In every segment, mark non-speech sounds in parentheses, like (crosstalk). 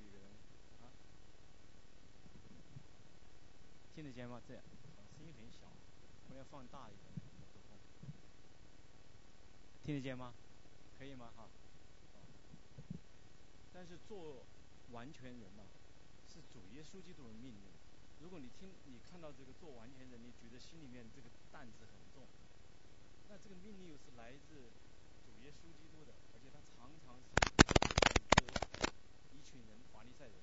你看没有一个人啊？听得见吗？这样，声音很小，我要放大一点麦克风。听得见吗？可以吗？哈。但是做完全人嘛，是主耶稣基督的命令。如果你听你看到这个做完全人，你觉得心里面这个担子很重，那这个命令又是来自主耶稣基督的，而且他常常是一群人法利赛人，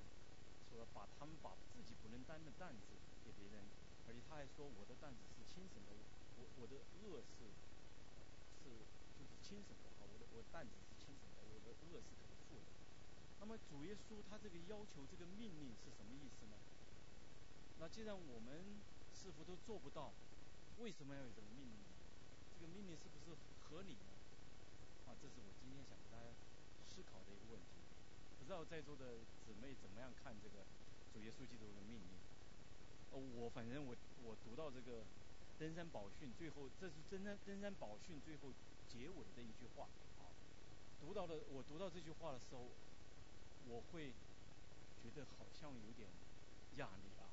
说把他们把自己不能担的担子给别人，而且他还说我的担子是轻省的，我我的恶是是就是轻省的哈，我的我的担子是轻省的，我的恶是可以负的。那么主耶稣他这个要求这个命令是什么意思呢？那既然我们似乎都做不到，为什么要有这个命令呢？这个命令是不是合理呢？啊，这是我今天想给大家思考的一个问题。不知道在座的姊妹怎么样看这个主耶稣基督的命令？呃，我反正我我读到这个登山宝训最后，这是登山登山宝训最后结尾的一句话啊。读到的我读到这句话的时候。我会觉得好像有点压力啊，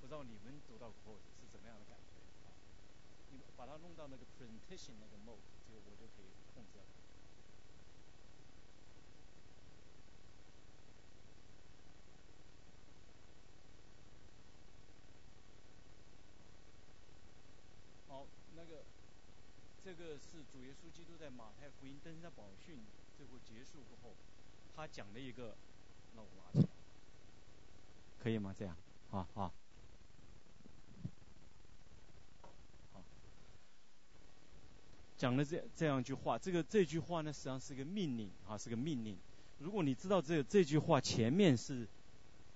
不知道你们读到过后是怎么样的感觉啊？你把它弄到那个 presentation 那个 mode，这个我就可以控制了。好，那个这是主耶稣基督在马太福音登山宝训最后结束过后。他讲了一个，那我拿起来，可以吗？这样，好好，讲了这这样一句话，这个这句话呢，实际上是个命令啊，是个命令。如果你知道这这句话前面是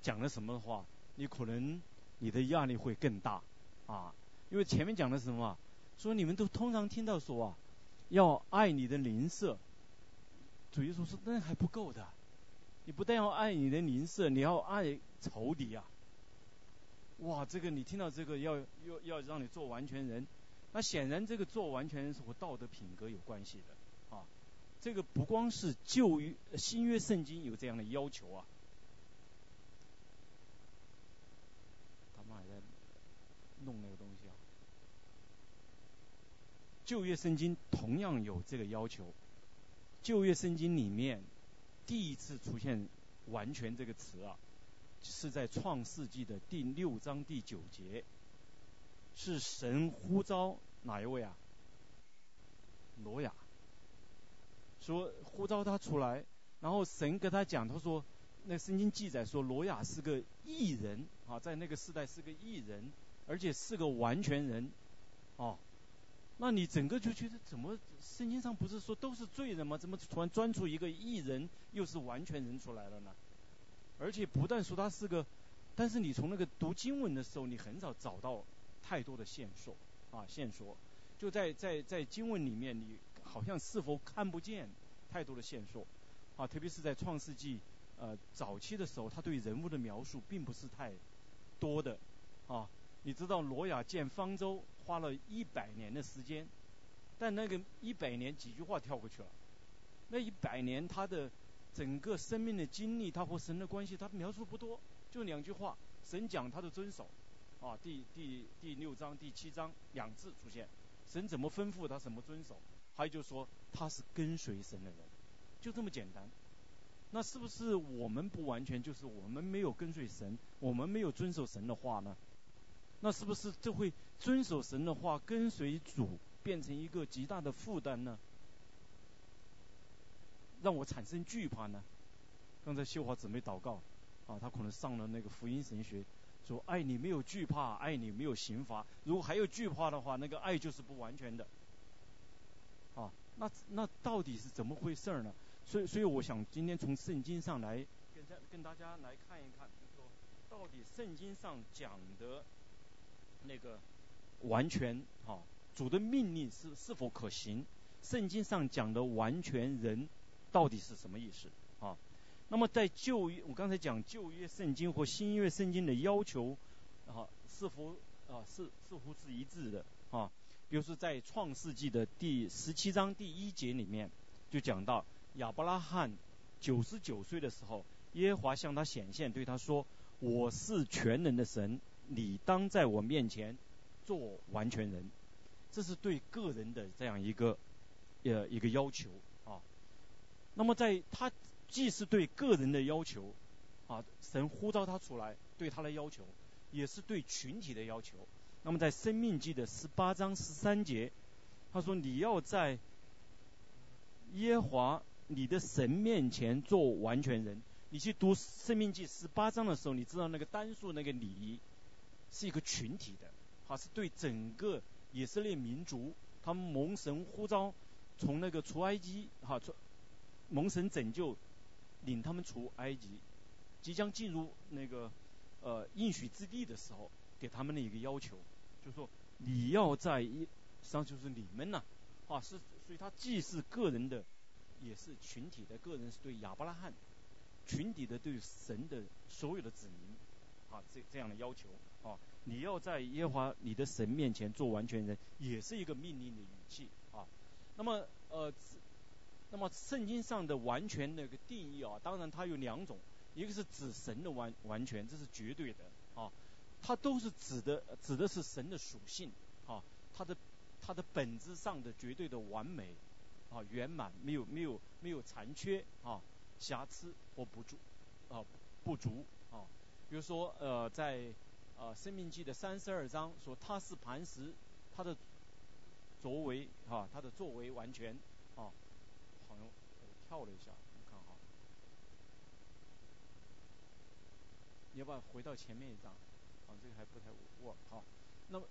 讲了什么的话，你可能你的压力会更大啊，因为前面讲的是什么？说你们都通常听到说啊，要爱你的邻舍。主耶稣说：“那还不够的，你不但要爱你的邻舍，你要爱仇敌啊！哇，这个你听到这个要要要让你做完全人，那显然这个做完全人是和道德品格有关系的啊。这个不光是旧约、新约圣经有这样的要求啊。他们还在弄那个东西。旧约圣经同样有这个要求。”旧约圣经里面第一次出现“完全”这个词啊，是在创世纪的第六章第九节，是神呼召哪一位啊？挪亚，说呼召他出来，然后神跟他讲，他说，那圣经记载说，挪亚是个异人啊，在那个时代是个异人，而且是个完全人，哦。那你整个就觉得怎么圣经上不是说都是罪人吗？怎么突然钻出一个异人，又是完全人出来了呢？而且不但说他是个，但是你从那个读经文的时候，你很少找到太多的线索啊线索，就在在在经文里面，你好像是否看不见太多的线索啊？特别是在创世纪呃早期的时候，他对人物的描述并不是太多的啊。你知道罗亚建方舟花了一百年的时间，但那个一百年几句话跳过去了。那一百年他的整个生命的经历，他和神的关系，他描述不多，就两句话。神讲他的遵守，啊，第第第六章第七章两字出现，神怎么吩咐他怎么遵守，还有就说他是跟随神的人，就这么简单。那是不是我们不完全就是我们没有跟随神，我们没有遵守神的话呢？那是不是就会遵守神的话，跟随主，变成一个极大的负担呢？让我产生惧怕呢？刚才秀华姊妹祷告，啊，她可能上了那个福音神学，说爱你没有惧怕，爱你没有刑罚。如果还有惧怕的话，那个爱就是不完全的。啊，那那到底是怎么回事呢？所以，所以我想今天从圣经上来跟大跟大家来看一看，就说到底圣经上讲的。那个完全哈，主的命令是是否可行？圣经上讲的完全人到底是什么意思啊？那么在旧约，我刚才讲旧约圣经或新约圣经的要求啊，是否啊是似乎是一致的啊？比如说在创世纪的第十七章第一节里面，就讲到亚伯拉罕九十九岁的时候，耶和华向他显现，对他说：“我是全能的神，你当在我面前做完全人。”这是对个人的这样一个呃一个要求啊。那么在他既是对个人的要求啊，神呼召他出来对他的要求，也是对群体的要求。那么在《生命记》的十八章十三节，他说：“你要在耶华你的神面前做完全人。”你去读《生命记》十八章的时候，你知道那个单数那个礼仪是一个群体的，它是对整个以色列民族，他们蒙神呼召从那个出埃及，哈，出蒙神拯救，领他们出埃及，即将进入那个呃应许之地的时候，给他们的一个要求。就说你要在一，实际上就是你们呐，啊是，所以他既是个人的，也是群体的。个人是对亚伯拉罕，群体的对神的所有的子民，啊这这样的要求啊，你要在耶和华你的神面前做完全人，也是一个命令的语气啊。那么呃，那么圣经上的完全那个定义啊，当然它有两种，一个是指神的完完全，这是绝对的啊。它都是指的，指的是神的属性，啊，它的它的本质上的绝对的完美，啊，圆满，没有没有没有残缺，啊，瑕疵或不足，啊，不足，比如说呃，在呃生命记的三十二章说他是磐石，他的作为，啊，他的作为完全，啊，好像跳了一下，你看哈，你要不要回到前面一张？啊，这个还不太握好。那么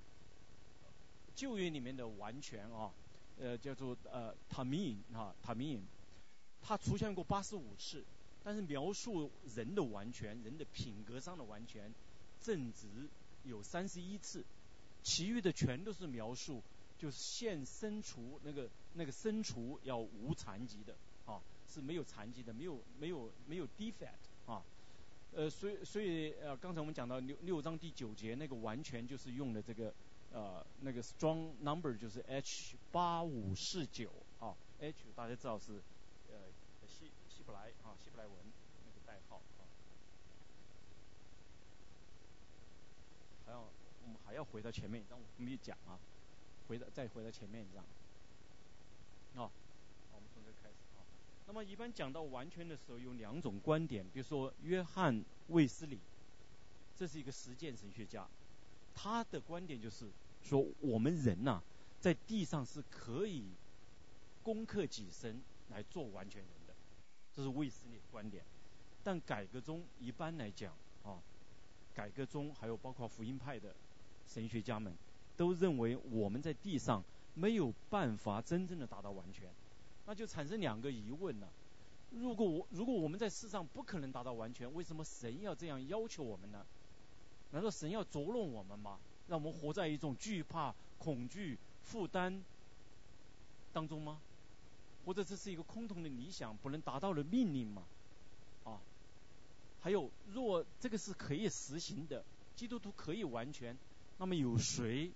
旧约里面的完全啊，呃，叫做呃塔米因啊塔米因，它出现过八十五次，但是描述人的完全、人的品格上的完全、正直有三十一次，其余的全都是描述，就是现身处那个那个身处要无残疾的啊，是没有残疾的，没有没有没有 defect 啊。呃，所以所以呃，刚才我们讲到六六章第九节那个完全就是用的这个呃那个 strong number 就是 H 八五四九啊，H 大家知道是呃希希伯来啊希伯来文那个代号啊，还要我们还要回到前面一张我没有讲啊，回到再回到前面一张啊。我们从这开始啊。那么一般讲到完全的时候，有两种观点，比如说约翰卫斯理，这是一个实践神学家，他的观点就是说我们人呐，在地上是可以攻克己身来做完全人，这是卫斯理的观点。但改革中一般来讲啊，改革中还有包括福音派的神学家们，都认为我们在地上没有办法真正的达到完全。那就产生两个疑问了：如果我如果我们在世上不可能达到完全，为什么神要这样要求我们呢？难道神要捉弄我们吗？让我们活在一种惧怕、恐惧、负担当中吗？或者这是一个空洞的理想，不能达到的命令吗？啊？还有，若这个是可以实行的，基督徒可以完全，那么有谁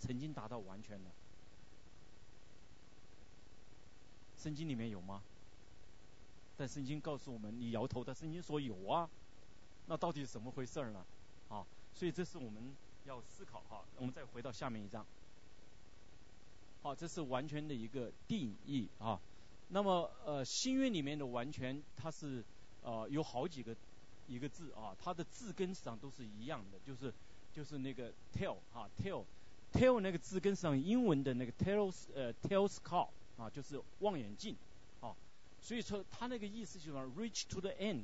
曾经达到完全呢？圣经里面有吗？但圣经告诉我们，你摇头，但圣经说有啊。那到底是怎么回事呢？啊，所以这是我们要思考哈。我们再回到下面一章。好，这是完全的一个定义啊。那么呃，新约里面的完全，它是呃有好几个一个字啊，它的字根上都是一样的，就是就是那个 tell 啊，tell，tell 那个字根上英文的那个 tells 呃 tells，call。啊，就是望远镜，啊，所以说他那个意思就是 reach to the end，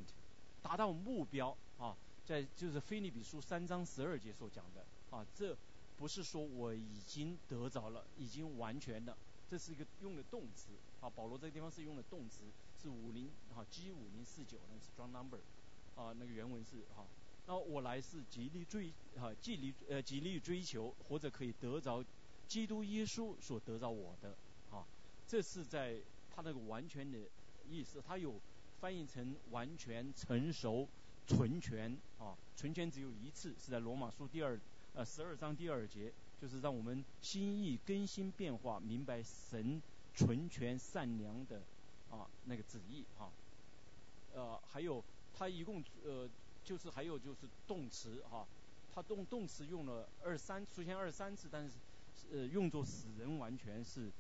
达到目标，啊，在就是菲利比书三章十二节所讲的，啊，这不是说我已经得着了，已经完全的，这是一个用的动词，啊，保罗这个地方是用的动词，是五零，啊，G 五零四九那个 strong number，啊，那个原文是哈，那我来是极力追，啊，极力呃极力追求或者可以得着基督耶稣所得着我的啊。这是在他那个完全的意思，他有翻译成完全成熟、纯全啊，纯全只有一次，是在罗马书第二呃十二章第二节就是让我们心意更新变化，明白神纯全善良的啊那个旨意哈。呃，还有它一共呃就是还有就是动词哈，它动动词用了二三出现二三次，但是呃用作使人完全是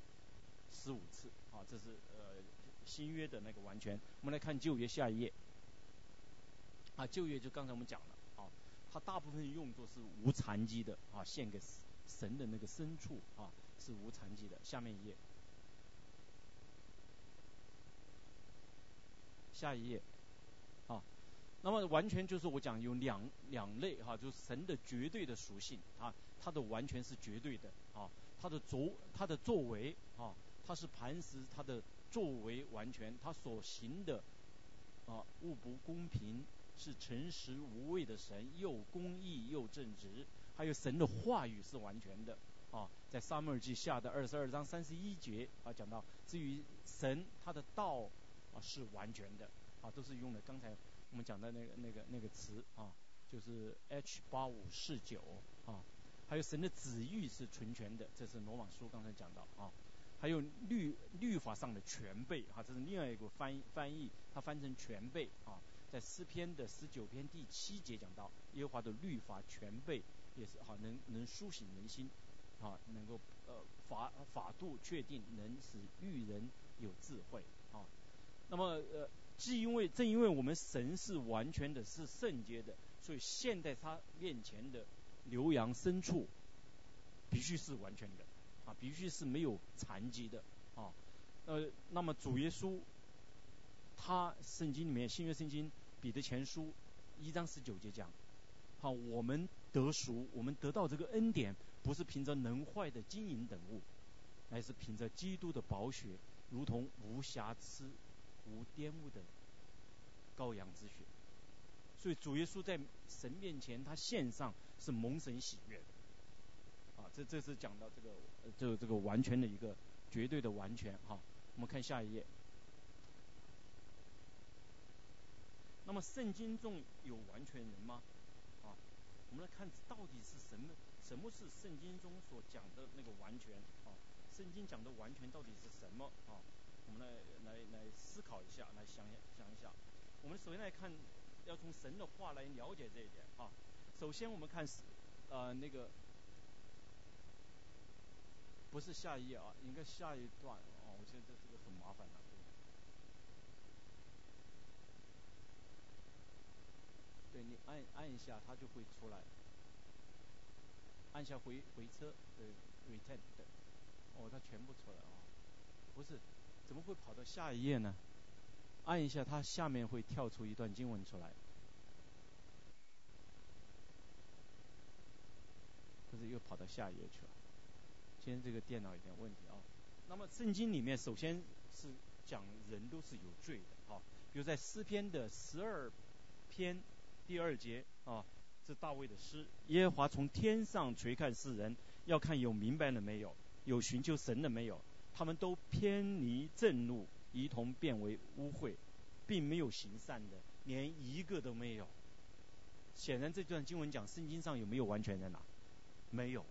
十五次啊，这是呃新约的那个完全。我们来看旧约下一页啊，旧约就刚才我们讲了，它大部分用作是无残疾的啊，献给神的那个牲畜啊是无残疾的。下面一页，下一页啊，那么完全就是我讲有两两类哈，就是神的绝对的属性啊，它的完全是绝对的啊，它的作它的作为啊，它是磐石，它的作为完全，它所行的啊物不公平，是诚实无畏的神，又公义又正直。还有神的话语是完全的啊，在撒母耳记下的二十二章三十一节啊讲到，至于神他的道啊是完全的啊，都是用的刚才我们讲的那个那个那个词啊，就是 H 八五四九啊，还有神的旨意是纯全的，这是罗马书刚才讲到啊，还有律律法上的全备啊，这是另外一个翻译翻译，它翻成全备啊，在诗篇的十九篇第七节讲到耶和华的律法全备。也是哈，能能苏醒人心，啊，能够呃法法度确定，能使育人有智慧，啊，那么呃，既因为正因为我们神是完全的，是圣洁的，所以现在他面前的牛羊牲畜必须是完全的，啊，必须是没有残疾的，啊，呃，那么主耶稣他圣经里面新约圣经彼得前书一章十九节讲。好，我们得赎，我们得到这个恩典，不是凭着能坏的金银等物，乃是凭着基督的宝血，如同无瑕疵、无玷污的羔羊之血。所以主耶稣在神面前，他献上是蒙神喜悦。啊，这这是讲到这个，这个这个完全的一个绝对的完全。哈，我们看下一页。那么圣经中有完全人吗？啊我们来看到底是什么？什么是圣经中所讲的那个完全啊？圣经讲的完全到底是什么啊？我们来来来思考一下，来想想一下。我们首先来看，要从神的话来了解这一点啊。首先我们看是呃那个不是下一页啊，应该下一段啊。我觉得这个很麻烦的。对你按按一下，它就会出来。按下回回车，对，return 对。哦，它全部出来啊。不是，怎么会跑到下一页呢？按一下，它下面会跳出一段经文出来。不是又跑到下一页去了？今天这个电脑有点问题啊。那么圣经里面首先是讲人都是有罪的啊，比如在诗篇的十二篇。第二节啊，是大卫的诗。耶和华从天上垂看世人，要看有明白了没有，有寻求神的没有。他们都偏离正路，一同变为污秽，并没有行善的，连一个都没有。显然这段经文讲圣经上有没有完全在哪？没有，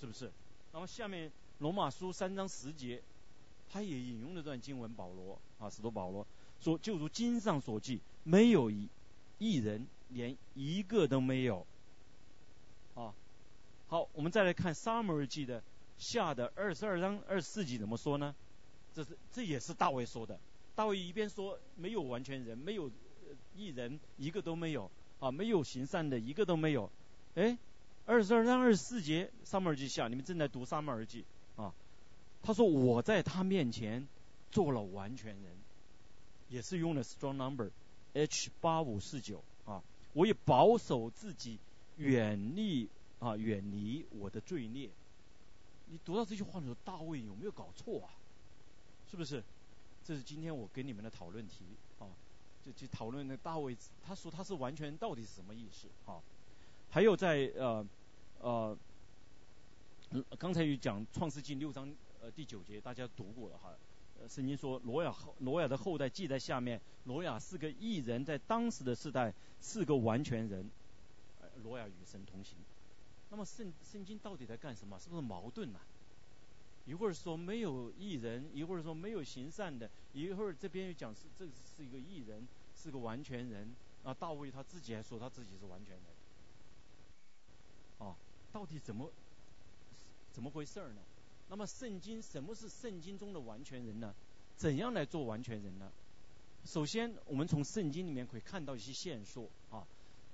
是不是？那么下面罗马书三章十节，他也引用了这段经文，保罗啊，使徒保罗说，就如经上所记，没有一一人。连一个都没有，啊，好，我们再来看撒母耳记的下的二十二章二十四节怎么说呢？这是这也是大卫说的。大卫一边说没有完全人，没有一人，一个都没有啊，没有行善的一个都没有。哎，二十二章二十四节撒母耳记下，你们正在读撒母耳记啊。他说我在他面前做了完全人，也是用了 strong number H 八五四九啊。我也保守自己，远离啊，远离我的罪孽。你读到这句话的时候，大卫有没有搞错啊？是不是？这是今天我给你们的讨论题啊，就就讨论那大卫，他说他是完全到底是什么意思啊？还有在呃呃，刚才有讲创世纪六章呃第九节，大家读过了哈。圣经说，罗亚后罗亚的后代记在下面。罗亚是个异人，在当时的世代是个完全人。罗亚与神同行。那么圣圣经到底在干什么？是不是矛盾呢？一会儿说没有艺人，一会儿说没有行善的，一会儿这边又讲是这是一个艺人，是个完全人。啊，大卫他自己还说他自己是完全人。啊，到底怎么怎么回事儿呢？那么圣经什么是圣经中的完全人呢？怎样来做完全人呢？首先，我们从圣经里面可以看到一些线索啊，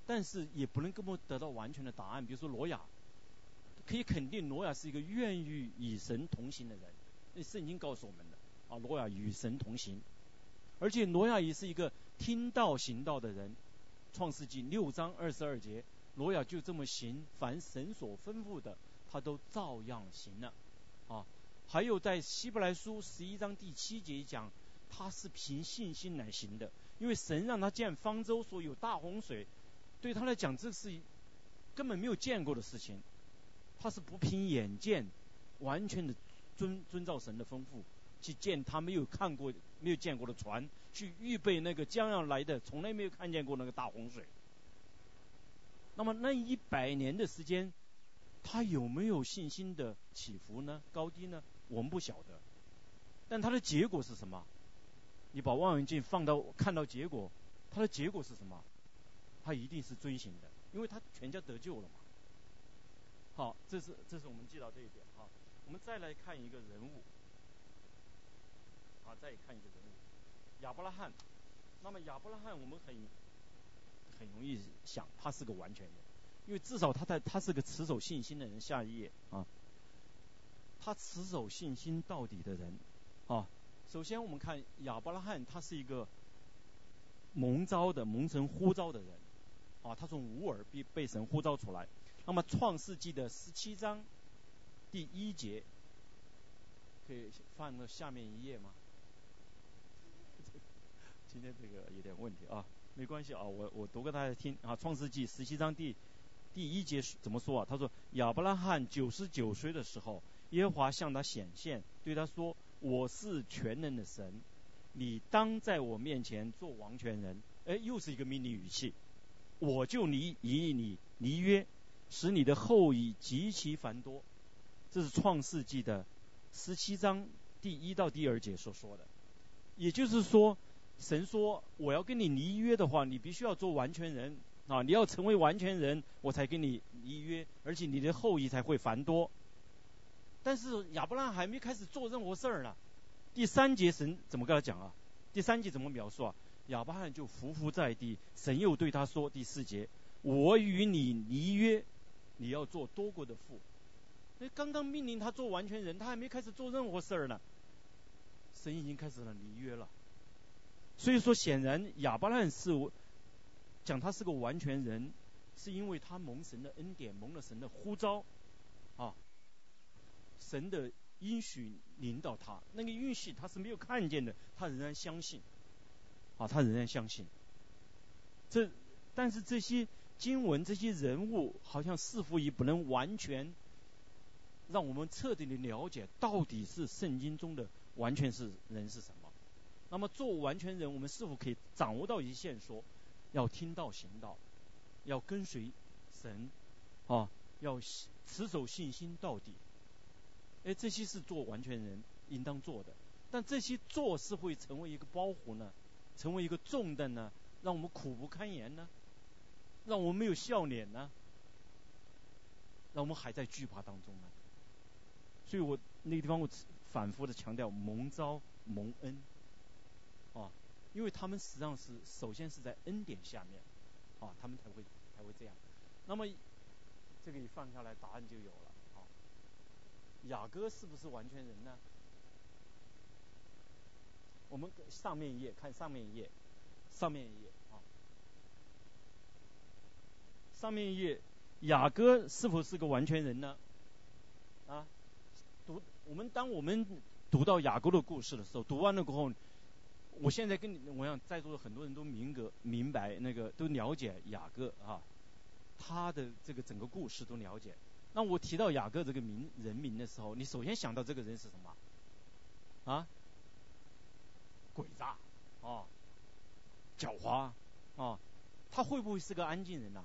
但是也不能根本得到完全的答案。比如说挪亚。可以肯定，挪亚是一个愿意与神同行的人。那圣经告诉我们的啊，挪亚与神同行，而且挪亚也是一个听道行道的人。创世纪六章二十二节，挪亚就这么行，凡神所吩咐的，他都照样行了。啊，还有在希伯来书十一章第七节讲，他是凭信心来行的，因为神让他建方舟，说有大洪水，对他来讲这是根本没有见过的事情。他是不凭眼见，完全的遵遵照神的吩咐去建他没有看过、没有见过的船，去预备那个将要来的从来没有看见过那个大洪水。那么那一百年的时间，他有没有信心的起伏呢？高低呢？我们不晓得。但他的结果是什么？你把望远镜放到看到结果，他的结果是什么？他一定是遵循的，因为他全家得救了嘛。好，这是这是我们记到这一点哈。我们再来看一个人物，好，再看一个人物，亚伯拉罕。那么亚伯拉罕，我们很很容易想，他是个完全人，因为至少他在他是个持守信心的人。下一页啊，他持守信心到底的人啊。首先我们看亚伯拉罕，他是一个蒙召的蒙神呼召的人啊，他从无耳被被神呼召出来。那么《创世纪》的十七章第一节，可以放到下面一页吗？(laughs) 今天这个有点问题啊，没关系啊，我我读给大家听啊，《创世纪》十七章第第一节怎么说啊？他说：“亚伯拉罕九十九岁的时候，耶和华向他显现，对他说：‘我是全能的神，你当在我面前做王权人。’哎，又是一个命令语气，我就离以你离约。”使你的后裔极其繁多，这是创世纪的十七章第一到第二节所说的。也就是说，神说我要跟你离约的话，你必须要做完全人啊！你要成为完全人，我才跟你离约，而且你的后裔才会繁多。但是亚伯拉罕还没开始做任何事儿呢。第三节神怎么跟他讲啊？第三节怎么描述啊？亚伯拉罕就伏伏在地，神又对他说：第四节，我与你离约。你要做多国的父，那刚刚命令他做完全人，他还没开始做任何事儿呢，神已经开始了离约了。所以说，显然亚伯拉罕是讲他是个完全人，是因为他蒙神的恩典，蒙了神的呼召，啊，神的应许领导他，那个允许他是没有看见的，他仍然相信，啊，他仍然相信。这，但是这些。经文这些人物好像似乎也不能完全让我们彻底的了解到底是圣经中的完全是人是什么。那么做完全人，我们是否可以掌握到一些线索？要听道行道，要跟随神，啊，要持守信心到底。哎，这些是做完全人应当做的。但这些做是会成为一个包袱呢？成为一个重担呢？让我们苦不堪言呢？让我们没有笑脸呢？让我们还在惧怕当中呢？所以我那个地方我反复的强调蒙召蒙恩，啊，因为他们实际上是首先是在恩典下面，啊，他们才会才会这样。那么这个一放下来，答案就有了。啊，雅各是不是完全人呢？我们上面一页看上面一页，上面一页啊。上面一页，雅各是否是个完全人呢？啊，读我们当我们读到雅各的故事的时候，读完了过后，我现在跟你，我想在座的很多人都明格明白那个都了解雅各啊，他的这个整个故事都了解。那我提到雅各这个名人名的时候，你首先想到这个人是什么？啊，鬼诈啊，狡猾啊，他会不会是个安静人呐？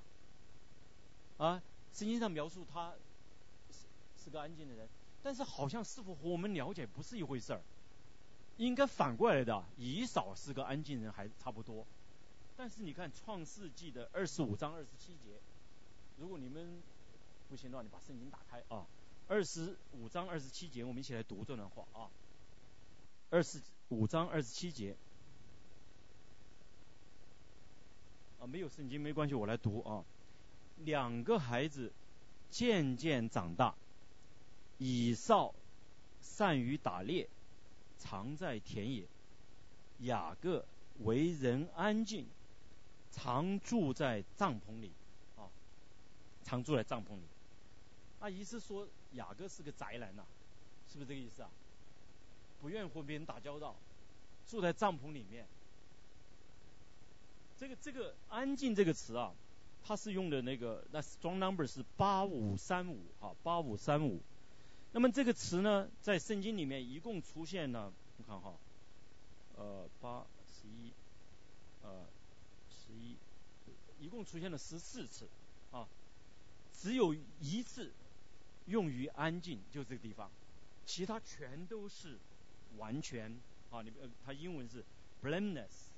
啊，圣经上描述他是是个安静的人，但是好像似乎和我们了解不是一回事儿。应该反过来的，以扫是个安静人还差不多。但是你看创世纪的二十五章二十七节，如果你们不行的话，你把圣经打开啊，二十五章二十七节，我们一起来读这段话啊。二十五章二十七节，啊，没有圣经没关系，我来读啊。两个孩子渐渐长大，以扫善于打猎，常在田野；雅各为人安静。常住在帐篷里，啊，常住在帐篷里。那意思说雅各是个宅男呐，是不是这个意思啊？不愿和别人打交道，住在帐篷里面。这个这个安静这个词啊，它是用的那个那 strong number 是八五三五哈，八五三五。那么这个词呢，在圣经里面一共出现了，你看哈，呃，八十一，呃。十一，一共出现了十四次，啊，只有一次用于安静，就这个地方，其他全都是完全，啊，你呃，它英文是 blameless，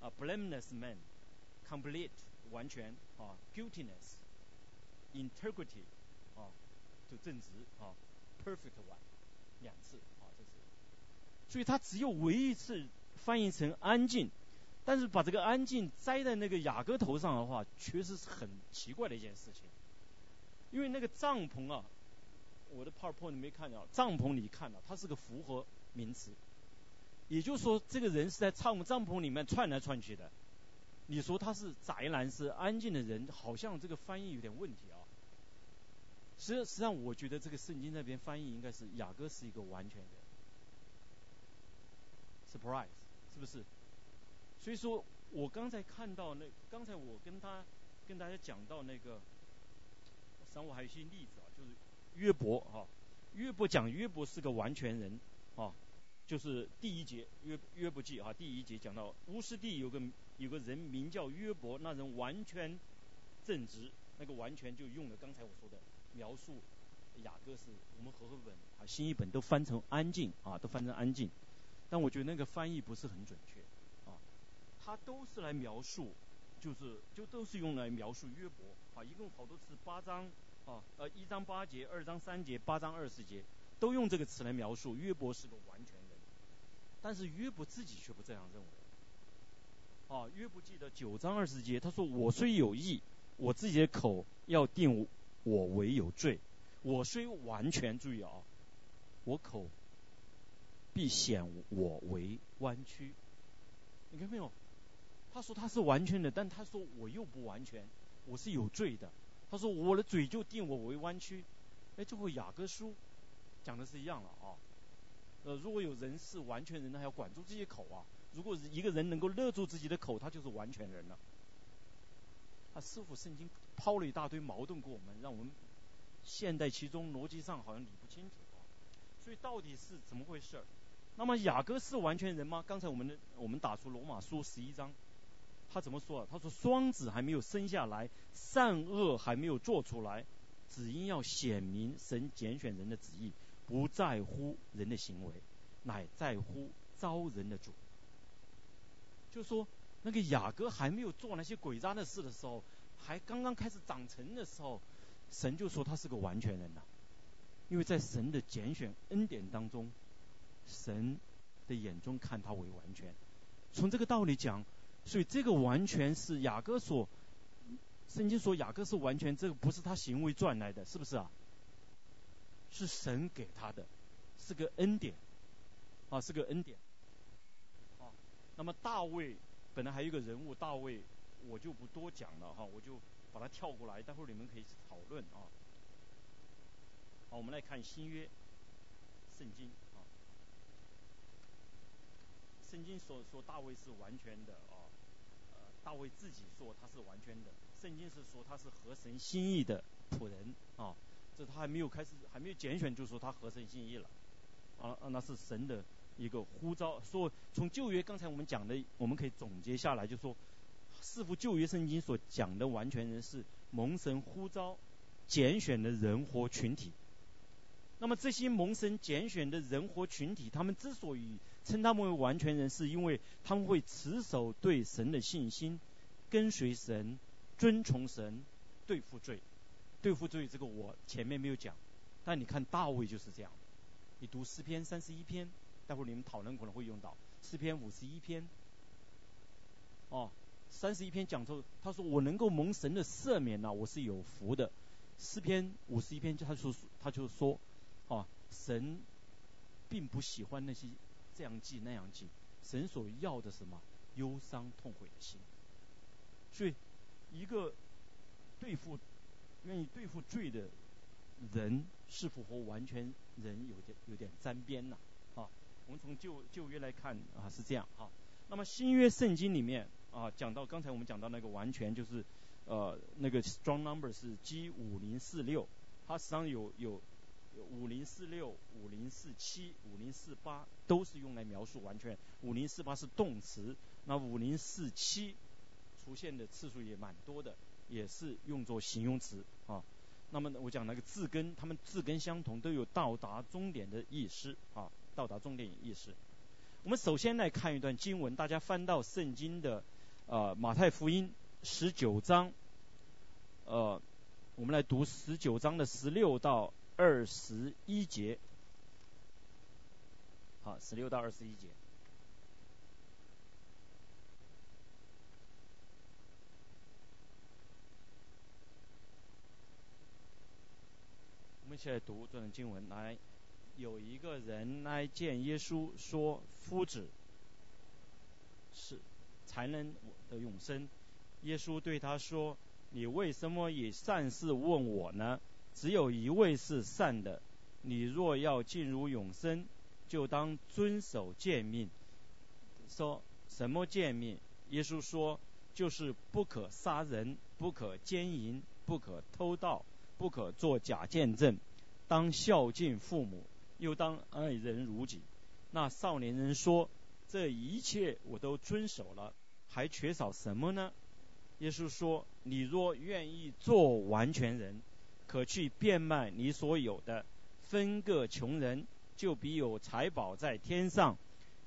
啊，blameless man，complete 完全，啊，guiltiness，integrity，啊，就正直，啊，perfect one，两次，啊，这是，所以他只有唯一一次翻译成安静。但是把这个安静栽在那个雅各头上的话，确实是很奇怪的一件事情。因为那个帐篷啊，我的 PowerPoint 没看到，帐篷你看到它是个复合名词，也就是说这个人是在帐帐篷里面窜来窜去的。你说他是宅男是安静的人，好像这个翻译有点问题啊。实实际上，我觉得这个圣经那边翻译应该是雅各是一个完全人。Surprise，是不是？所以说，我刚才看到那，刚才我跟他跟大家讲到那个，上午还有一些例子啊，就是约伯哈，约伯讲约伯是个完全人啊，就是第一节约约伯记啊，第一节讲到乌斯地有个有个人名叫约伯，那人完全正直，那个完全就用了刚才我说的描述雅各是我们和合本啊新译本都翻成安静啊，都翻成安静，但我觉得那个翻译不是很准确啊。它都是来描述，就是就都是用来描述约伯啊，一共好多次八章啊，呃一章八节，二章三节，八章二十节，都用这个词来描述约伯是个完全人，但是约伯自己却不这样认为。啊，约伯记得九章二十节，他说我虽有意，我自己的口要定我为有罪，我虽完全注意啊，我口必显我为弯曲，你看没有？他说他是完全的，但他说我又不完全，我是有罪的。他说我的嘴就定我为弯曲，哎，这和雅各书讲的是一样了啊。呃，如果有人是完全人，那还要管住自己口啊。如果一个人能够勒住自己的口，他就是完全人了。他师傅圣经抛了一大堆矛盾给我们，让我们陷在其中，逻辑上好像理不清楚啊。所以到底是怎么回事？那么雅各是完全人吗？刚才我们的我们打出罗马书十一章。他怎么说？他说双子还没有生下来，善恶还没有做出来，只因要显明神拣选人的旨意，不在乎人的行为，乃在乎招人的主。就说那个雅各还没有做那些诡诈的事的时候，还刚刚开始长成的时候，神就说他是个完全人呐，因为在神的拣选恩典当中，神的眼中看他为完全。从这个道理讲。所以这个完全是雅各所，圣经说雅各是完全，这个不是他行为赚来的，是不是啊？是神给他的，是个恩典，啊，是个恩典。啊，那么大卫本来还有一个人物，大卫我就不多讲了哈，我就把它跳过来，待会儿你们可以讨论啊。好，我们来看新约圣经啊，圣经说说大卫是完全的啊。大卫自己说他是完全的，圣经是说他是合神心意的仆人啊，这他还没有开始，还没有拣选就说他合神心意了，啊，那是神的一个呼召。说从旧约刚才我们讲的，我们可以总结下来，就说似乎旧约圣经所讲的完全人是蒙神呼召拣选的人或群体。那么这些蒙神拣选的人或群体，他们之所以称他们为完全人，是因为他们会持守对神的信心，跟随神，遵从神，对付罪。对付罪这个我前面没有讲，但你看大卫就是这样。你读诗篇三十一篇，待会儿你们讨论可能会用到诗篇五十一篇。哦，三十一篇讲说，他说我能够蒙神的赦免呢，我是有福的。诗篇五十一篇他说他就说，啊，神并不喜欢那些这样记那样记，神所要的什么忧伤痛悔的心。所以一个对付愿意对付罪的人，是否和完全人有点有点沾边呢？啊，我们从旧旧约来看啊是这样哈。那么新约圣经里面。啊，讲到刚才我们讲到那个完全就是，呃，那个 strong number 是 G 五零四六，它实际上有有五零四六、五零四七、五零四八都是用来描述完全，五零四八是动词，那五零四七出现的次数也蛮多的，也是用作形容词啊。那么我讲那个字根，它们字根相同，都有到达终点的意思啊，到达终点意思。我们首先来看一段经文，大家翻到圣经的。呃，马太福音十九章，呃，我们来读十九章的十六到二十一节。好，十六到二十一节。我们一起来读这段经文。来，有一个人来见耶稣，说：“夫子，是。”才能的永生。耶稣对他说：“你为什么以善事问我呢？只有一位是善的。你若要进入永生，就当遵守诫命。”说什么诫命？耶稣说：“就是不可杀人，不可奸淫，不可偷盗，不可作假见证，当孝敬父母，又当爱人如己。”那少年人说。这一切我都遵守了，还缺少什么呢？耶稣说：“你若愿意做完全人，可去变卖你所有的，分个穷人，就比有财宝在天上。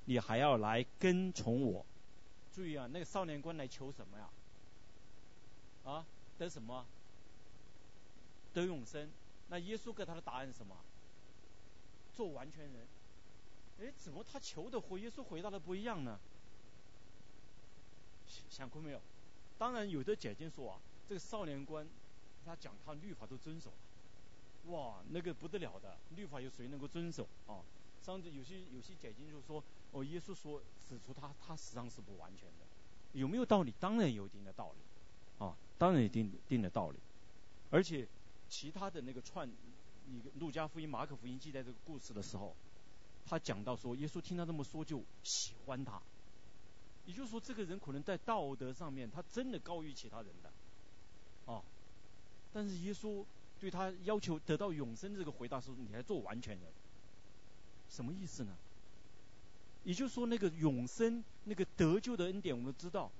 你还要来跟从我。”注意啊，那个少年官来求什么呀？啊，得什么？得永生。那耶稣给他的答案是什么？做完全人。哎，怎么他求的和耶稣回答的不一样呢？想过没有？当然，有的解经说啊，这个少年官，他讲他律法都遵守，哇，那个不得了的，律法有谁能够遵守啊？甚至有些有些解经就说，哦，耶稣说指出他他实际上是不完全的，有没有道理？当然有一定的道理，啊，当然有一定定的道理，而且其他的那个串，你路加福音、马可福音记载这个故事的时候。他讲到说，耶稣听他这么说就喜欢他，也就是说，这个人可能在道德上面他真的高于其他人的，啊，但是耶稣对他要求得到永生这个回答是，你还做完全人，什么意思呢？也就是说，那个永生那个得救的恩典，我们知道，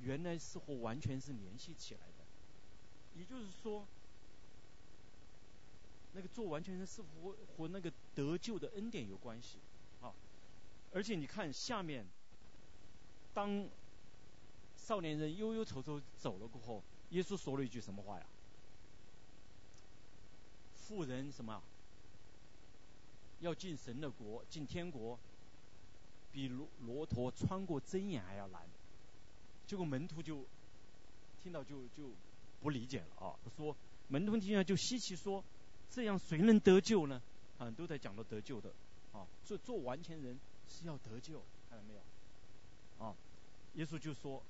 原来是和完全是联系起来的，也就是说。那个做完全人是否和那个得救的恩典有关系？啊，而且你看下面，当少年人忧忧愁愁走了过后，耶稣说了一句什么话呀？富人什么？要进神的国，进天国，比骆骆驼穿过针眼还要难。结果门徒就听到就就不理解了啊！他说门徒听了就稀奇说。这样谁能得救呢？啊，都在讲到得救的，啊，所以做完全人是要得救，看到没有？啊，耶稣就说，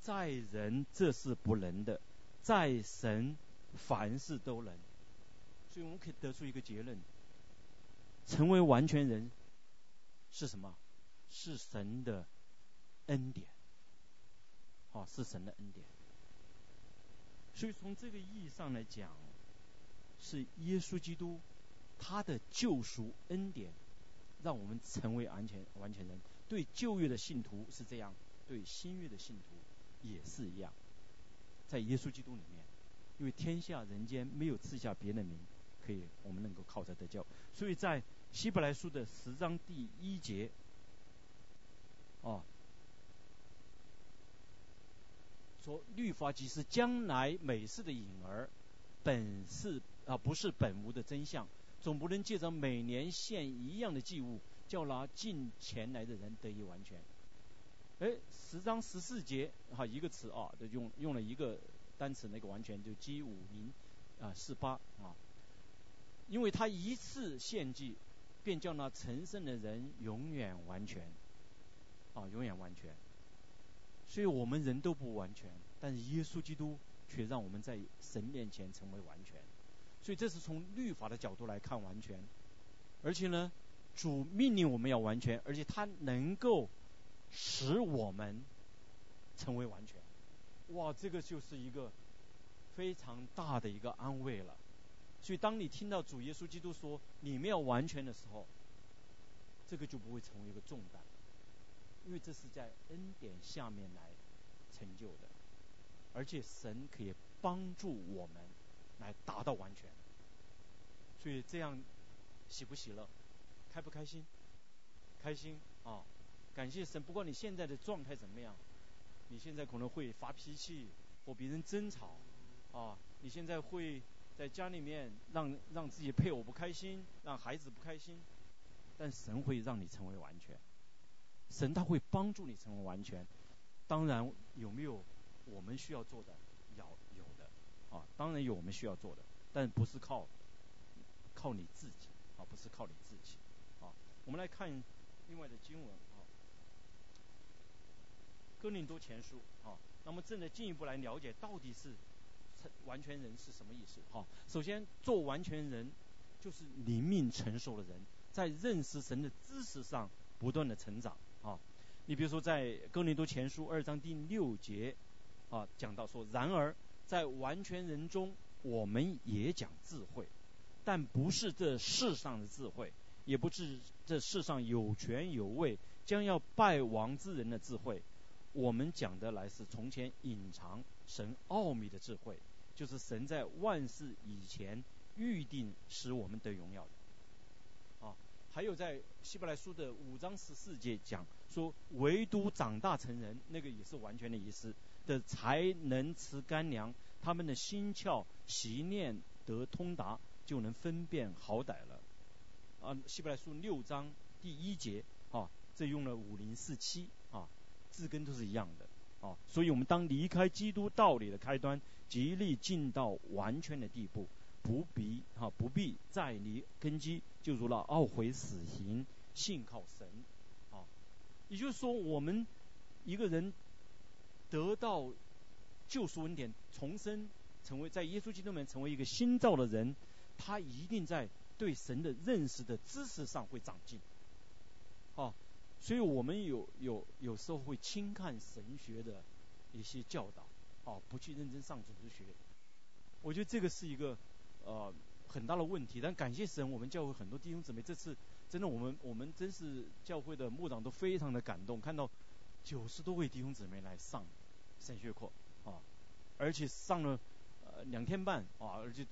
在人这是不能的，在神凡事都能。所以我们可以得出一个结论：成为完全人是什么？是神的恩典，啊，是神的恩典。所以从这个意义上来讲。是耶稣基督他的救赎恩典，让我们成为完全完全人。对旧约的信徒是这样，对新约的信徒也是一样。在耶稣基督里面，因为天下人间没有赐下别的名，可以我们能够靠着得救。所以在希伯来书的十章第一节，哦，说律法即是将来美事的影儿，本是啊不是本无的真相，总不能借着每年献一样的祭物，叫拿进前来的人得以完全。哎，十章十四节哈一个词啊，就用用了一个单词，那个完全就 G 五零啊四八啊，因为他一次献祭，便叫那成圣的人永远完全啊，永远完全。所以我们人都不完全，但是耶稣基督却让我们在神面前成为完全。所以这是从律法的角度来看完全，而且呢，主命令我们要完全，而且他能够。使我们成为完全，哇，这个就是一个非常大的一个安慰了。所以，当你听到主耶稣基督说你们要完全的时候，这个就不会成为一个重担，因为这是在恩典下面来成就的，而且神可以帮助我们来达到完全。所以这样喜不喜乐，开不开心？开心啊！感谢神，不管你现在的状态怎么样，你现在可能会发脾气，和别人争吵，啊，你现在会在家里面让让自己配偶不开心，让孩子不开心，但神会让你成为完全，神他会帮助你成为完全。当然有没有我们需要做的，要有的，啊，当然有我们需要做的，但不是靠靠你自己，啊，不是靠你自己，啊，我们来看另外的经文啊。哥林多前书啊，那么正在进一步来了解到底是完全人是什么意思哈。首先，做完全人就是灵命成熟的人，在认识神的知识上不断的成长啊。你比如说在哥林多前书二章第六节啊，讲到说，然而在完全人中，我们也讲智慧，但不是这世上的智慧，也不是这世上有权有位将要败亡之人的智慧。我们讲的来是从前隐藏神奥秘的智慧，就是神在万事以前预定使我们得荣耀的。啊，还有在希伯来书的五章十四节讲说，唯独长大成人，那个也是完全的意思的才能吃干粮，他们的心窍习念得通达，就能分辨好歹了。啊，希伯来书六章第一节啊，这用了五零四七啊。字根都是一样的，啊，所以我们当离开基督道理的开端，极力进到完全的地步，不必哈不必再离根基，就如了懊悔死刑，信靠神，啊，也就是说，我们一个人得到救赎恩典，重生，成为在耶稣基督里面成为一个新造的人，他一定在对神的认识的知识上会长进，哦。所以我们有有有时候会轻看神学的一些教导，哦，不去认真上组织学。我觉得这个是一个呃很大的问题。但感谢神，我们教会很多弟兄姊妹这次真的我们我们真是教会的牧长都非常的感动，看到九十多位弟兄姊妹来上神学课啊，而且上了呃两天半啊，而且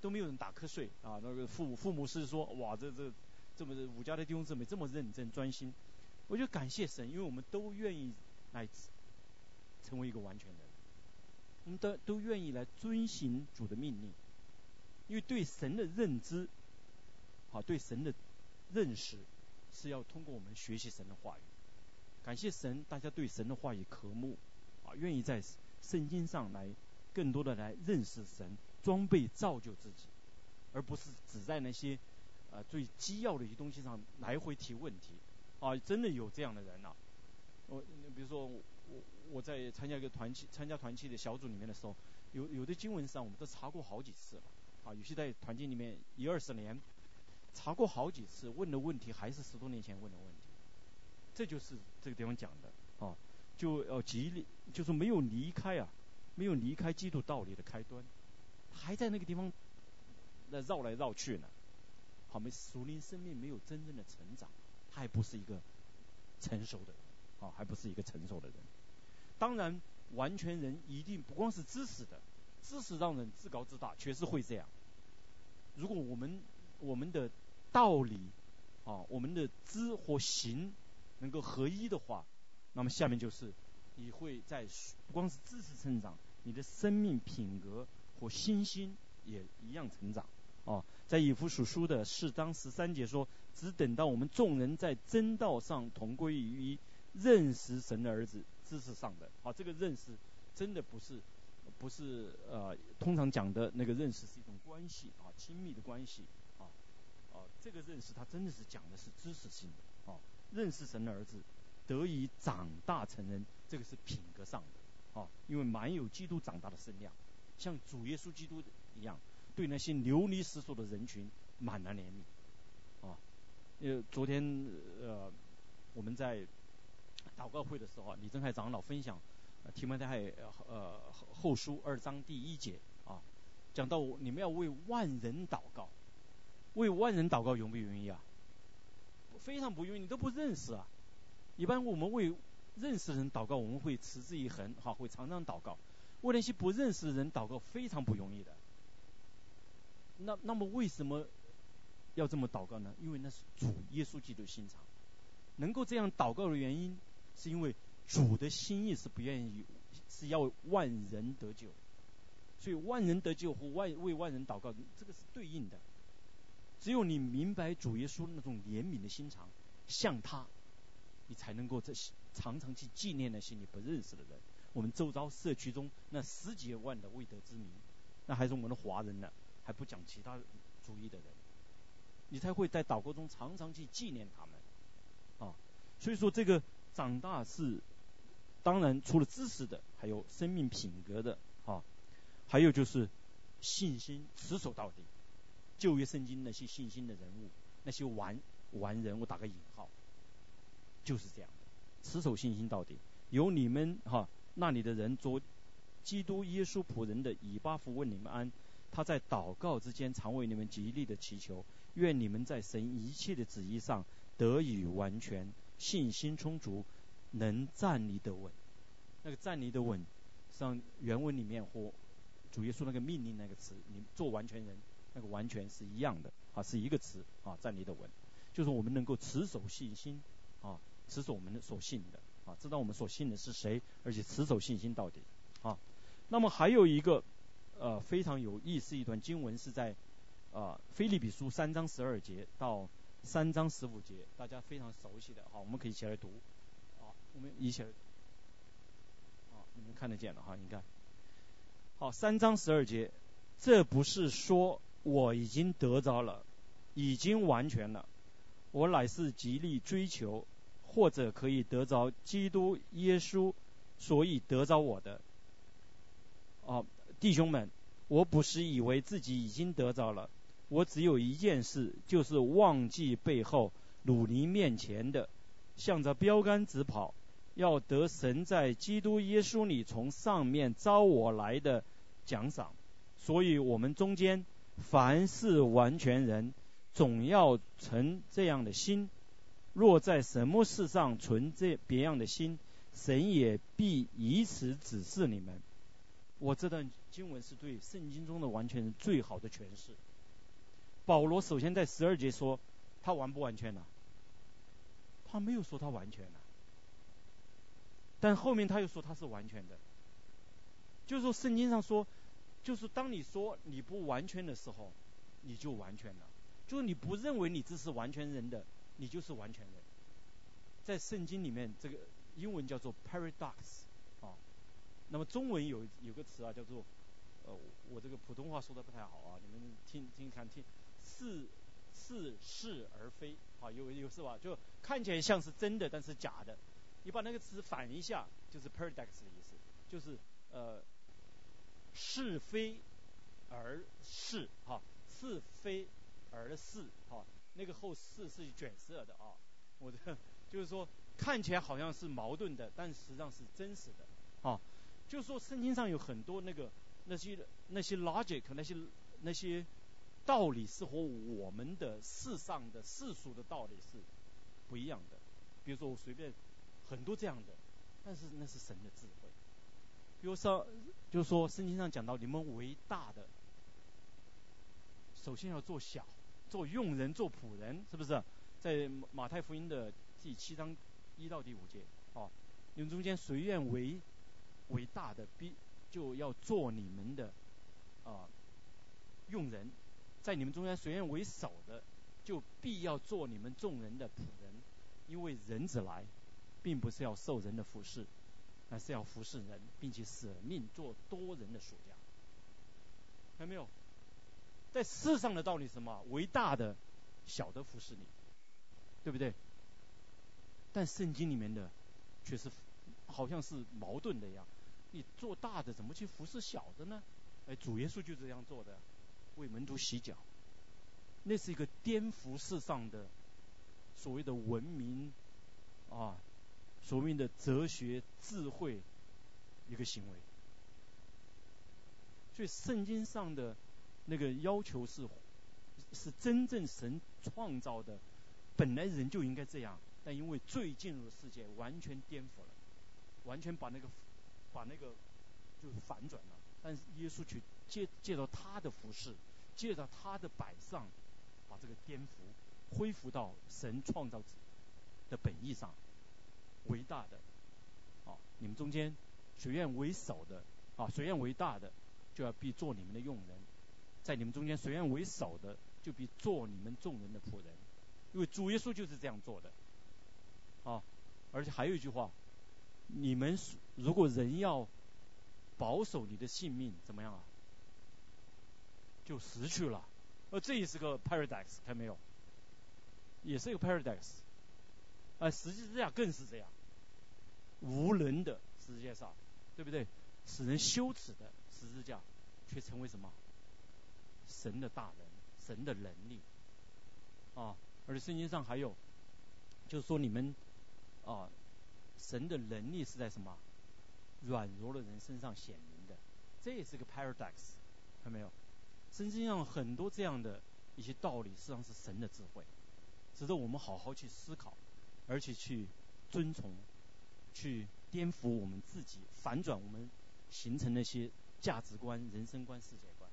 都没有人打瞌睡啊。那个父母父母是说哇，这这这么五家的弟兄姊妹这么认真专心。我就感谢神，因为我们都愿意来成为一个完全人，我们都都愿意来遵行主的命令，因为对神的认知，好对神的认识是要通过我们学习神的话语。感谢神，大家对神的话语渴慕，啊，愿意在圣经上来更多的来认识神，装备造就自己，而不是只在那些呃最基要的一些东西上来回提问题。啊，真的有这样的人呐！我比如说我我在参加一个团契参加团契的小组里面的时候，有有的经文上我们都查过好几次了，啊，有些在团契里面一二十年，查过好几次，问的问题还是十多年前问的问题，这就是这个地方讲的啊，就要极力就是没有离开啊，没有离开基督道理的开端，还在那个地方那绕来绕去呢，好没属灵生命没有真正的成长。他还不是一个成熟的，啊，还不是一个成熟的人。当然，完全人一定不光是知识的，知识让人自高自大，确实会这样。如果我们我们的道理啊，我们的知和行能够合一的话，那么下面就是你会在不光是知识成长，你的生命品格和信心也一样成长。哦，在以弗所书的四章十三节说，只等到我们众人在真道上同归于一，认识神的儿子，知识上的。啊，这个认识真的不是不是呃，通常讲的那个认识是一种关系啊，亲密的关系啊啊，这个认识它真的是讲的是知识性的，认识神的儿子，得以长大成人，这个是品格上的啊，因为满有基督长大的身量，像主耶稣基督一样。对那些流离失所的人群满了怜悯，啊，呃，昨天呃我们在祷告会的时候，李正海长老分享提摩太呃后书二章第一节啊，讲到你们要为万人祷告，为万人祷告容不容易啊？非常不容易，你都不认识啊。一般我们为认识的人祷告，我们会持之以恒，哈，会常常祷告。为那些不认识的人祷告，非常不容易的。那那么为什么要这么祷告呢？因为那是主耶稣基督心肠。能够这样祷告的原因，是因为主的心意是不愿意，是要万人得救。所以万人得救和万为万人祷告，这个是对应的。只有你明白主耶稣那种怜悯的心肠，像他，你才能够这常常去纪念那些你不认识的人。我们周遭社区中那十几万的未得之民，那还是我们的华人呢。还不讲其他主义的人，你才会在祷告中常常去纪念他们，啊，所以说这个长大是，当然除了知识的，还有生命品格的，啊，还有就是信心持守到底。旧约圣经那些信心的人物，那些完完人，我打个引号，就是这样的，持守信心到底。有你们哈那里的人做基督耶稣仆人的以巴弗问你们安。他在祷告之间常为你们极力的祈求，愿你们在神一切的旨意上得以完全，信心充足，能站立得稳。那个站立的稳，像原文里面或主耶稣那个命令那个词，你做完全人，那个完全是一样的啊，是一个词啊，站立的稳，就是我们能够持守信心啊，持守我们的所信的啊，知道我们所信的是谁，而且持守信心到底啊。那么还有一个。呃，非常有意思一段经文是在啊《菲利比书》三章十二节到三章十五节，大家非常熟悉的，啊，我们可以一起来读。啊，我们一起来。啊，你们看得见了哈？应该，好，三章十二节，这不是说我已经得着了，已经完全了，我乃是极力追求，或者可以得着基督耶稣，所以得着我的。哦。弟兄们，我不是以为自己已经得着了，我只有一件事，就是忘记背后，努力面前的，向着标杆直跑，要得神在基督耶稣里从上面招我来的奖赏。所以我们中间凡是完全人，总要存这样的心。若在什么事上存这别样的心，神也必以此指示你们。我这段经文是对圣经中的完全人最好的诠释。保罗首先在十二节说他完不完全呢？他没有说他完全了，但后面他又说他是完全的。就是说圣经上说，就是当你说你不完全的时候，你就完全了。就是你不认为你这是完全人的，你就是完全人。在圣经里面，这个英文叫做 paradox 啊。那么中文有有个词啊，叫做，呃，我这个普通话说的不太好啊，你们听听看，听似似是而非，啊，有有是吧？就看起来像是真的，但是假的。你把那个词反一下，就是 paradox 的意思，就是呃是非而是，哈，是非而是，哈，那个后是是卷舌的啊，我的 (laughs) 就是说看起来好像是矛盾的，但实际上是真实的，啊。就是说，圣经上有很多那个那些那些 logic 那些那些道理是和我们的世上的世俗的道理是不一样的。比如说，我随便很多这样的，但是那是神的智慧。比如说，就是说圣经上讲到你们为大的，首先要做小，做用人，做仆人，是不是？在马太福音的第七章一到第五节，哦，你们中间谁愿为为大的，必就要做你们的啊用人；在你们中间谁愿为首的，就必要做你们众人的仆人。因为人子来，并不是要受人的服侍，还是要服侍人，并且舍命做多人的属家。看到没有？在世上的道理什么？为大的，小的服侍你，对不对？但圣经里面的却是好像是矛盾的样。你做大的怎么去服侍小的呢？哎，主耶稣就这样做的，为门徒洗脚，那是一个颠覆世上的。所谓的文明啊，所谓的哲学智慧一个行为，所以圣经上的那个要求是是真正神创造的，本来人就应该这样，但因为罪进入世界，完全颠覆了，完全把那个把那个就反转了。但是耶稣去借借着他的服饰，借着他的摆上，把这个颠覆。恢复到神创造的本意上，伟大的，啊，你们中间谁愿为首的，啊，谁愿为大的，就要必做你们的用人；在你们中间谁愿为首的，就必做你们众人的仆人。因为主耶稣就是这样做的，啊，而且还有一句话，你们如果人要保守你的性命，怎么样啊？就失去了，呃这也是个 paradox，看没有？也是一个 paradox，啊，实际之下更是这样，无能的世界上，对不对？使人羞耻的十字架，却成为什么？神的大能，神的能力，啊！而且圣经上还有，就是说你们，啊，神的能力是在什么？软弱的人身上显明的，这也是个 paradox，看到没有？圣经上很多这样的一些道理，实际上是神的智慧。值得我们好好去思考，而且去遵从，去颠覆我们自己，反转我们形成那些价值观、人生观、世界观。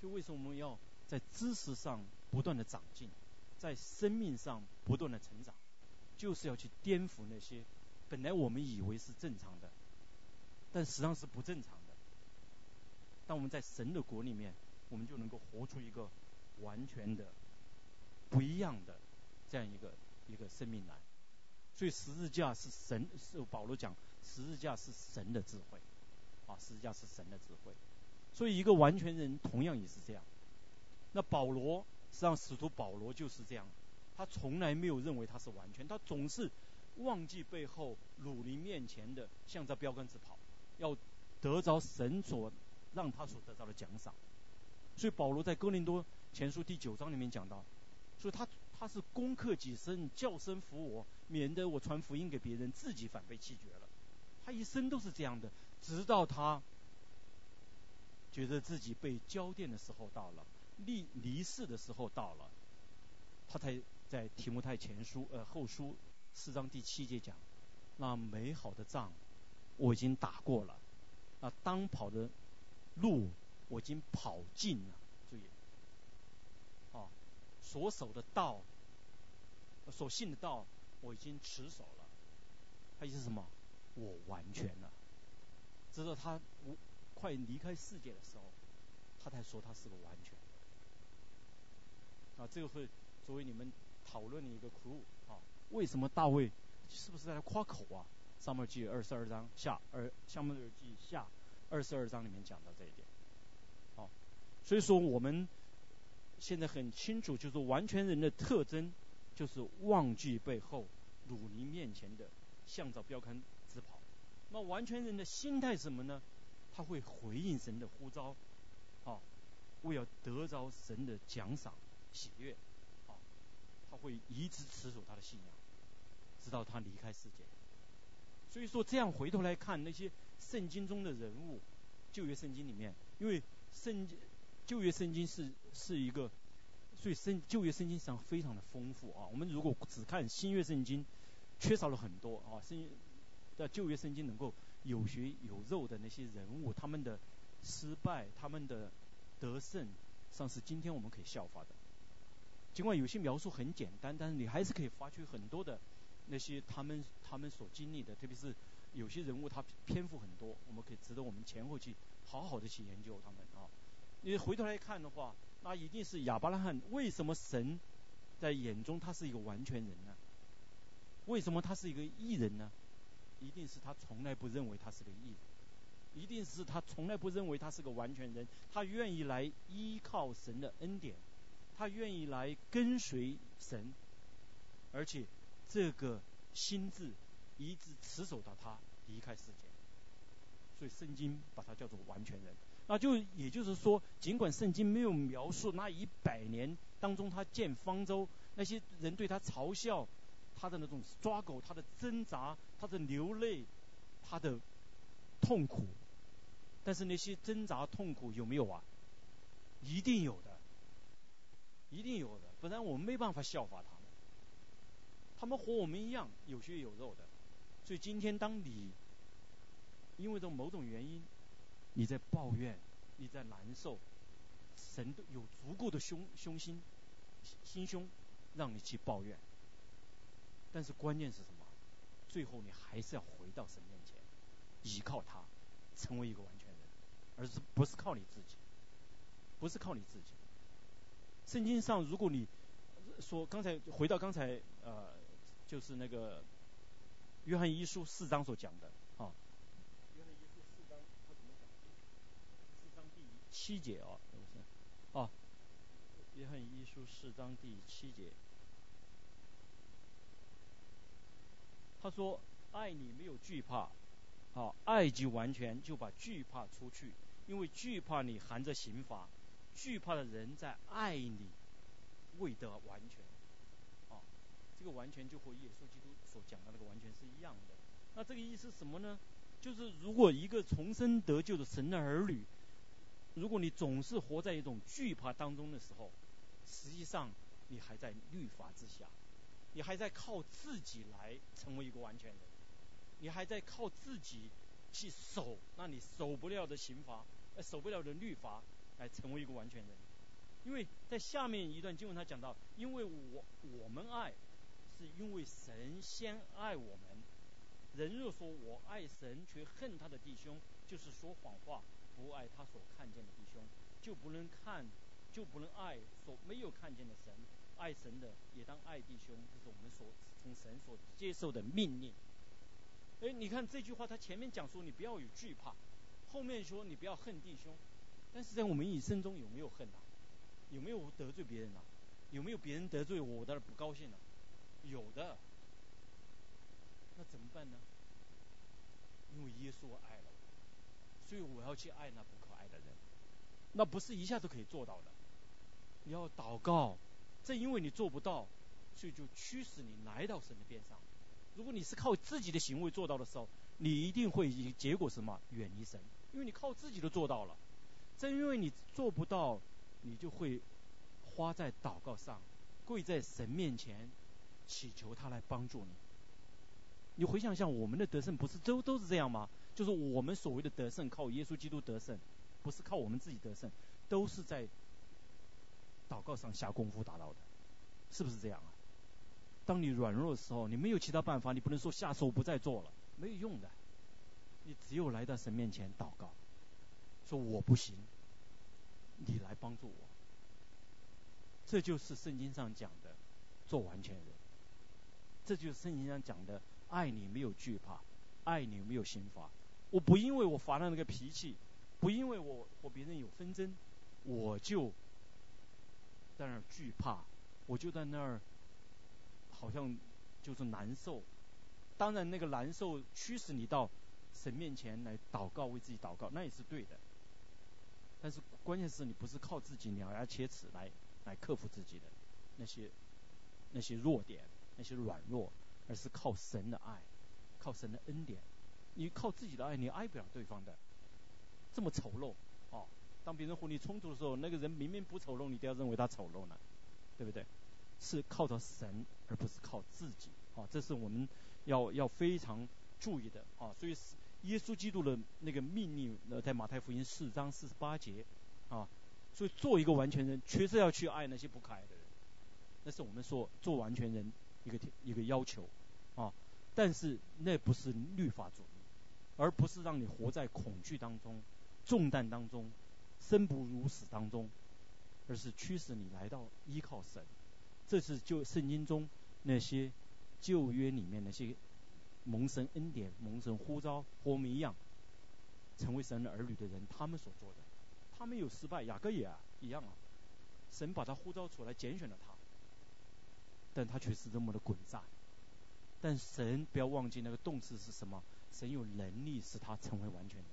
就为什么我们要在知识上不断的长进，在生命上不断的成长，就是要去颠覆那些本来我们以为是正常的，但实际上是不正常的。当我们在神的国里面，我们就能够活出一个完全的。不一样的这样一个一个生命来，所以十字架是神，是保罗讲十字架是神的智慧，啊，十字架是神的智慧。所以一个完全人同样也是这样。那保罗实际上使徒保罗就是这样，他从来没有认为他是完全，他总是忘记背后，努力面前的，向着标杆子跑，要得着神所让他所得到的奖赏。所以保罗在哥林多前书第九章里面讲到。所以他他是攻克己身，叫声服我，免得我传福音给别人，自己反被弃绝了。他一生都是这样的，直到他觉得自己被交电的时候到了，离离世的时候到了，他才在提摩太前书呃后书四章第七节讲：那美好的仗我已经打过了，那当跑的路我已经跑尽了。所守的道，所信的道，我已经持守了。他意思是什么？我完全了。直到他无快离开世界的时候，他才说他是个完全。啊，这个会作为你们讨论的一个 clue 啊。为什么大卫是不是在夸口啊？上面记二十二章下二，下面记下二十二章里面讲到这一点。好，所以说我们。现在很清楚，就是完全人的特征，就是忘记背后，努力面前的，向着标杆直跑。那完全人的心态是什么呢？他会回应神的呼召，啊，为要得着神的奖赏、喜悦，啊，他会一直持守他的信仰，直到他离开世界。所以说，这样回头来看那些圣经中的人物，旧约圣经里面，因为圣经。旧约圣经是是一个，所以圣旧约圣经上非常的丰富啊。我们如果只看新约圣经，缺少了很多啊。圣在旧约圣经能够有血有肉的那些人物，他们的失败，他们的得胜，上是今天我们可以效法的。尽管有些描述很简单，但是你还是可以发掘很多的那些他们他们所经历的，特别是有些人物他篇幅很多，我们可以值得我们前后去好好的去研究他们啊。你回头来看的话，那一定是亚伯拉罕为什么神在眼中他是一个完全人呢？为什么他是一个艺人呢？一定是他从来不认为他是个艺人，一定是他从来不认为他是个完全人，他愿意来依靠神的恩典。他愿意来跟随神，而且这个心智一直持守到他离开世界，所以圣经把他叫做完全人。那就也就是说，尽管圣经没有描述那一百年当中他建方舟，那些人对他嘲笑，他的那种抓狗他的挣扎，他的流泪，他的痛苦，但是那些挣扎痛苦有没有啊？一定有的。一定有的，不然我们没办法效法他们。他们和我们一样有血有肉的，所以今天当你因为这某种原因，你在抱怨，你在难受，神都有足够的胸胸心心胸让你去抱怨。但是关键是什么？最后你还是要回到神面前，依靠他，成为一个完全人，而是不是靠你自己，不是靠你自己。圣经上，如果你说刚才回到刚才呃，就是那个约翰一书四章所讲的啊，约翰一书四章他怎么讲？四章第七节啊，是不是？啊，约翰一书四章第七节，他说：“爱你没有惧怕，好，爱即完全，就把惧怕除去，因为惧怕你含着刑罚。”惧怕的人在爱你未得完全，啊，这个完全就和耶稣基督所讲的那个完全是一样的。那这个意思什么呢？就是如果一个重生得救的神的儿女，如果你总是活在一种惧怕当中的时候，实际上你还在律法之下，你还在靠自己来成为一个完全人，你还在靠自己去守那你守不了的刑罚，呃，守不了的律法。来成为一个完全人，因为在下面一段经文他讲到，因为我我们爱，是因为神先爱我们。人若说我爱神却恨他的弟兄，就是说谎话，不爱他所看见的弟兄，就不能看，就不能爱所没有看见的神。爱神的也当爱弟兄，这是我们所从神所接受的命令。哎，你看这句话，他前面讲说你不要有惧怕，后面说你不要恨弟兄。但是在我们一生中有没有恨啊？有没有得罪别人啊？有没有别人得罪我的不高兴啊？有的。那怎么办呢？因为耶稣爱了，所以我要去爱那不可爱的人。那不是一下子可以做到的。你要祷告，正因为你做不到，所以就驱使你来到神的边上。如果你是靠自己的行为做到的时候，你一定会以结果什么远离神，因为你靠自己都做到了。正因为你做不到，你就会花在祷告上，跪在神面前，祈求他来帮助你。你回想一下，我们的得胜不是都都是这样吗？就是我们所谓的得胜，靠耶稣基督得胜，不是靠我们自己得胜，都是在祷告上下功夫达到的，是不是这样啊？当你软弱的时候，你没有其他办法，你不能说下手不再做了，没有用的。你只有来到神面前祷告。说我不行，你来帮助我。这就是圣经上讲的做完全人。这就是圣经上讲的爱你没有惧怕，爱你没有刑罚。我不因为我发了那个脾气，不因为我和别人有纷争，我就在那儿惧怕，我就在那儿好像就是难受。当然，那个难受驱使你到神面前来祷告，为自己祷告，那也是对的。但是关键是你不是靠自己咬牙切齿来来克服自己的那些那些弱点那些软弱，而是靠神的爱，靠神的恩典。你靠自己的爱，你爱不了对方的。这么丑陋哦，当别人和你冲突的时候，那个人明明不丑陋，你都要认为他丑陋呢，对不对？是靠着神，而不是靠自己。哦，这是我们要要非常注意的啊。所以耶稣基督的那个命令，呃，在马太福音四章四十八节啊。所以做一个完全人，确实要去爱那些不可爱的人，那是我们说做完全人一个一个要求啊。但是那不是律法主义，而不是让你活在恐惧当中、重担当中、生不如死当中，而是驱使你来到依靠神。这是就圣经中那些旧约里面那些蒙神恩典、蒙神呼召和我们一样成为神的儿女的人，他们所做的。他们有失败，雅各也一样啊。神把他呼召出来，拣选了他，但他却是这么的诡诈。但神不要忘记那个动词是什么？神有能力使他成为完全人，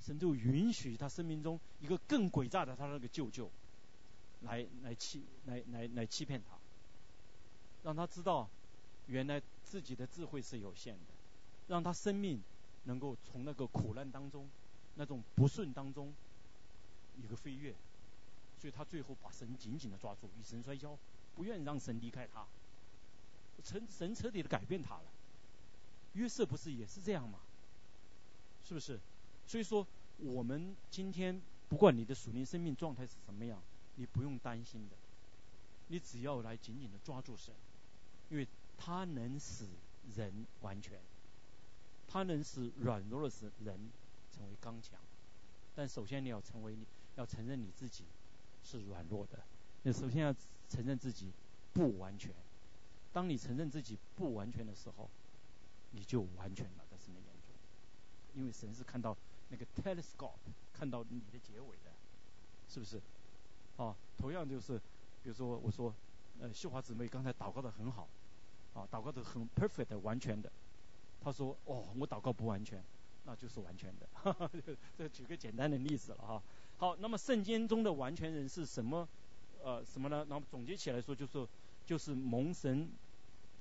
神就允许他生命中一个更诡诈的他那个舅舅。来来欺来来来欺骗他，让他知道原来自己的智慧是有限的，让他生命能够从那个苦难当中、那种不顺当中一个飞跃，所以他最后把神紧紧的抓住，与神摔跤，不愿意让神离开他，神神彻底的改变他了。约瑟不是也是这样吗？是不是？所以说我们今天不管你的属灵生命状态是什么样。你不用担心的，你只要来紧紧的抓住神，因为他能使人完全，他能使软弱的使人成为刚强。但首先你要成为你，要承认你自己是软弱的。你首先要承认自己不完全。当你承认自己不完全的时候，你就完全了，在神的眼中。因为神是看到那个 telescope，看到你的结尾的，是不是？啊，同样就是，比如说我说，呃，秀华姊妹刚才祷告的很好，啊，祷告的很 perfect 完全的。她说，哦，我祷告不完全，那就是完全的。哈哈，这举个简单的例子了哈。好，那么圣经中的完全人是什么？呃，什么呢？那么总结起来说，就是就是蒙神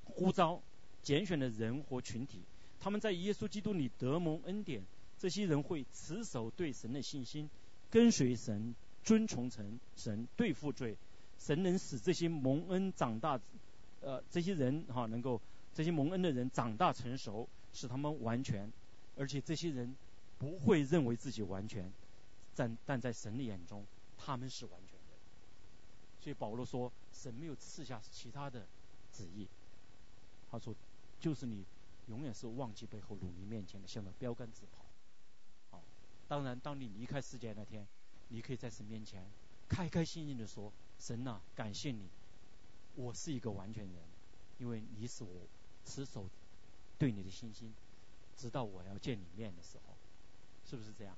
呼召拣选的人和群体，他们在耶稣基督里得蒙恩典，这些人会持守对神的信心，跟随神。遵从神，神对付罪，神能使这些蒙恩长大，呃，这些人哈能够这些蒙恩的人长大成熟，使他们完全，而且这些人不会认为自己完全，但但在神的眼中他们是完全的。所以保罗说，神没有赐下其他的旨意，他说就是你永远是忘记背后，努力面前的，向着标杆直跑。好，当然当你离开世界那天。你可以在神面前开开心心的说：“神呐，感谢你，我是一个完全人，因为你是我持守对你的信心，直到我要见你面的时候，是不是这样？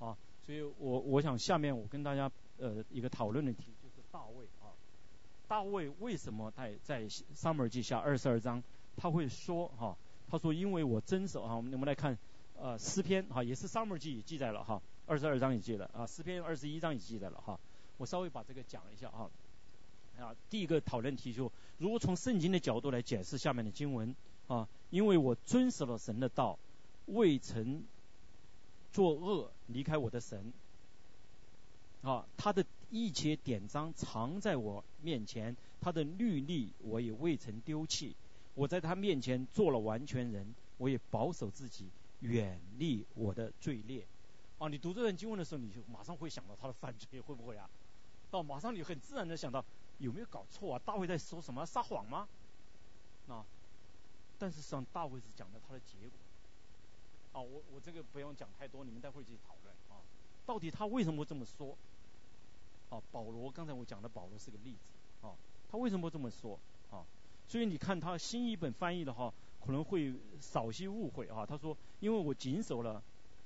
啊，所以我我想下面我跟大家呃一个讨论的题就是大卫啊，大卫为什么在在撒母耳记下二十二章他会说哈，他说因为我遵守啊，我们我们来看呃诗篇哈，也是撒母耳记也记载了哈。二十二章也记得啊，诗篇二十一章也记载了哈。我稍微把这个讲一下啊。啊，第一个讨论题就，如果从圣经的角度来解释下面的经文啊，因为我遵守了神的道，未曾作恶，离开我的神。啊，他的一切典章藏在我面前，他的律例我也未曾丢弃。我在他面前做了完全人，我也保守自己，远离我的罪孽。啊，你读这段经文的时候，你就马上会想到他的犯罪，会不会啊？到马上你很自然的想到有没有搞错啊？大卫在说什么？撒谎吗？啊？但是实际上大卫是讲的他的结果。啊，我我这个不用讲太多，你们待会去讨论啊。到底他为什么这么说？啊，保罗刚才我讲的保罗是个例子啊，他为什么这么说？啊，所以你看他新一本翻译的话，可能会少些误会啊。他说，因为我谨守了。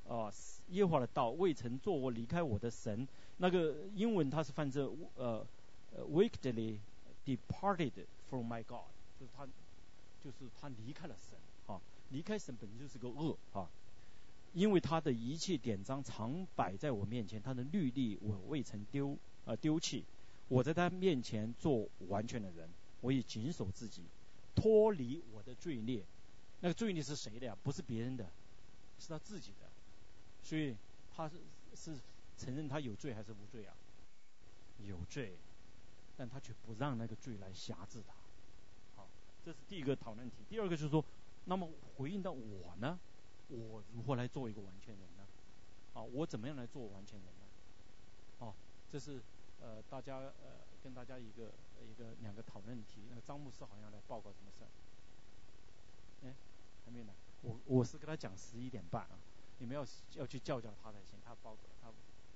啊，耶和华的道未曾做我离开我的神。那个英文它是翻着呃，wickedly departed from my God，就是他，就是他离开了神。啊，离开神本身就是个恶啊。因为他的一切典章常摆在我面前，他的律例我未曾丢啊丢弃。我在他面前做完全的人，我也谨守自己，脱离我的罪孽。那个罪孽是谁的呀？不是别人的，是他自己的。所以他是是承认他有罪还是无罪啊？有罪，但他却不让那个罪来辖制他。好，这是第一个讨论题。第二个就是说，那么回应到我呢，我如何来做一个完全人呢？啊，我怎么样来做完全人呢？啊，这是呃大家呃跟大家一个一个两个讨论题。那个张牧师好像来报告什么事儿？哎，还没来。我我是跟他讲十一点半啊，你们要要去叫叫他才行。他报告他，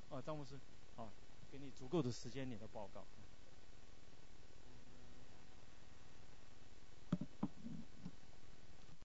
哦张牧师，哦，给你足够的时间你的报告。